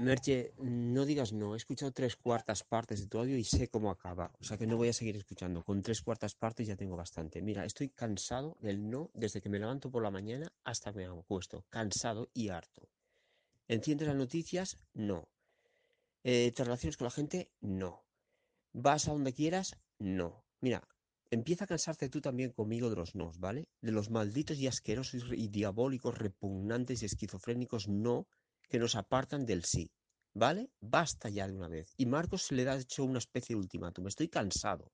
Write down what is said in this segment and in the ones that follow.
Merche, no digas no. He escuchado tres cuartas partes de tu audio y sé cómo acaba. O sea que no voy a seguir escuchando. Con tres cuartas partes ya tengo bastante. Mira, estoy cansado del no desde que me levanto por la mañana hasta que me acuesto. Cansado y harto. ¿Enciendes las noticias? No. Eh, ¿Te relacionas con la gente? No. ¿Vas a donde quieras? No. Mira, empieza a cansarte tú también conmigo de los nos, ¿vale? De los malditos y asquerosos y diabólicos, repugnantes y esquizofrénicos no que nos apartan del sí. ¿Vale? Basta ya de una vez. Y Marcos se le ha hecho una especie de ultimátum. Estoy cansado.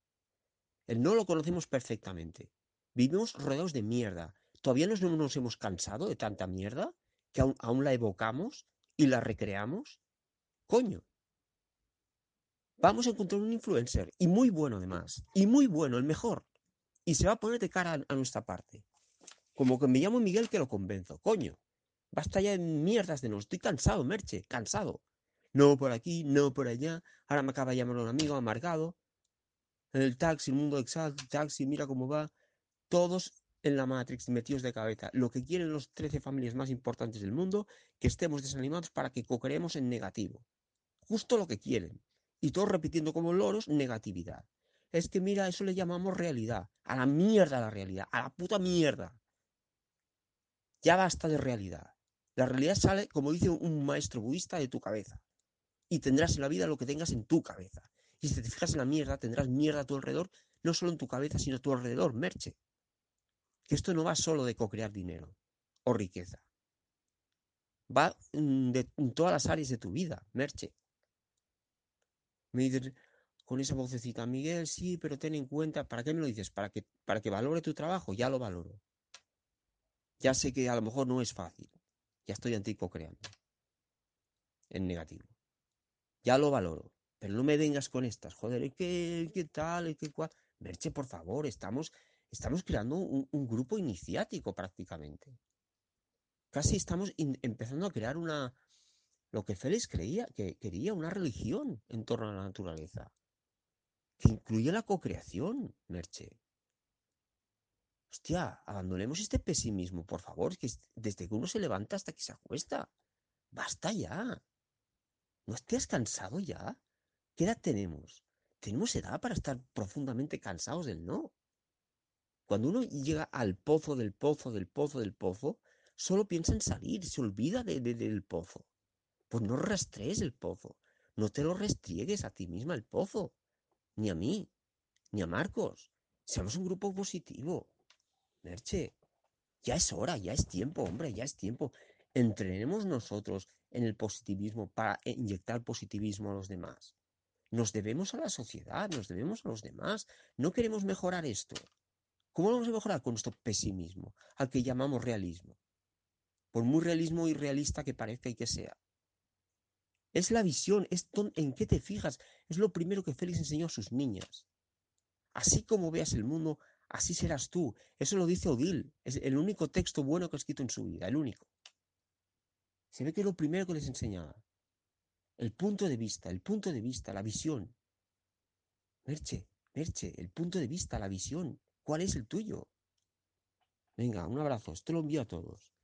El no lo conocemos perfectamente. Vivimos rodeados de mierda. ¿Todavía no nos hemos cansado de tanta mierda? ¿Que aún, aún la evocamos y la recreamos? Coño. Vamos a encontrar un influencer. Y muy bueno además. Y muy bueno, el mejor. Y se va a poner de cara a, a nuestra parte. Como que me llamo Miguel que lo convenzo. Coño. Basta ya de mierdas de no. Estoy cansado, Merche, cansado. No por aquí, no por allá. Ahora me acaba de llamar un amigo amargado. El taxi, el mundo exacto, el taxi, mira cómo va. Todos en la Matrix metidos de cabeza. Lo que quieren los 13 familias más importantes del mundo, que estemos desanimados para que coqueremos en negativo. Justo lo que quieren. Y todos repitiendo como loros negatividad. Es que mira, eso le llamamos realidad. A la mierda la realidad. A la puta mierda. Ya basta de realidad. La realidad sale, como dice un maestro budista, de tu cabeza. Y tendrás en la vida lo que tengas en tu cabeza. Y si te fijas en la mierda, tendrás mierda a tu alrededor, no solo en tu cabeza, sino a tu alrededor, merche. Que esto no va solo de co-crear dinero o riqueza. Va mm, de en todas las áreas de tu vida, merche. Me con esa vocecita, Miguel, sí, pero ten en cuenta, ¿para qué me lo dices? ¿Para que, para que valore tu trabajo? Ya lo valoro. Ya sé que a lo mejor no es fácil. Ya estoy antico-creando. En negativo. Ya lo valoro. Pero no me vengas con estas. Joder, ¿qué, qué tal? ¿Qué cual? Merche, por favor, estamos, estamos creando un, grupo iniciático prácticamente. Casi estamos empezando a crear una. Lo que Félix creía, que quería una religión en torno a la naturaleza. Que incluye la co-creación, Merche. Hostia, abandonemos este pesimismo, por favor, que desde que uno se levanta hasta que se acuesta. Basta ya. ¿No estés cansado ya? ¿Qué edad tenemos? Tenemos edad para estar profundamente cansados del no. Cuando uno llega al pozo del pozo del pozo del pozo, solo piensa en salir, se olvida de, de, del pozo. Pues no rastrees el pozo, no te lo restriegues a ti misma el pozo, ni a mí, ni a Marcos. Seamos un grupo positivo. Merche, ya es hora, ya es tiempo, hombre, ya es tiempo. Entrenemos nosotros en el positivismo para inyectar positivismo a los demás. Nos debemos a la sociedad, nos debemos a los demás. No queremos mejorar esto. ¿Cómo vamos a mejorar? Con nuestro pesimismo, al que llamamos realismo. Por muy realismo y realista que parezca y que sea. Es la visión, es en qué te fijas. Es lo primero que Félix enseñó a sus niñas. Así como veas el mundo, así serás tú. Eso lo dice Odil. Es el único texto bueno que ha escrito en su vida, el único. Se ve que es lo primero que les enseñaba. El punto de vista, el punto de vista, la visión. Merche, Merche, el punto de vista, la visión. ¿Cuál es el tuyo? Venga, un abrazo. Esto lo envío a todos.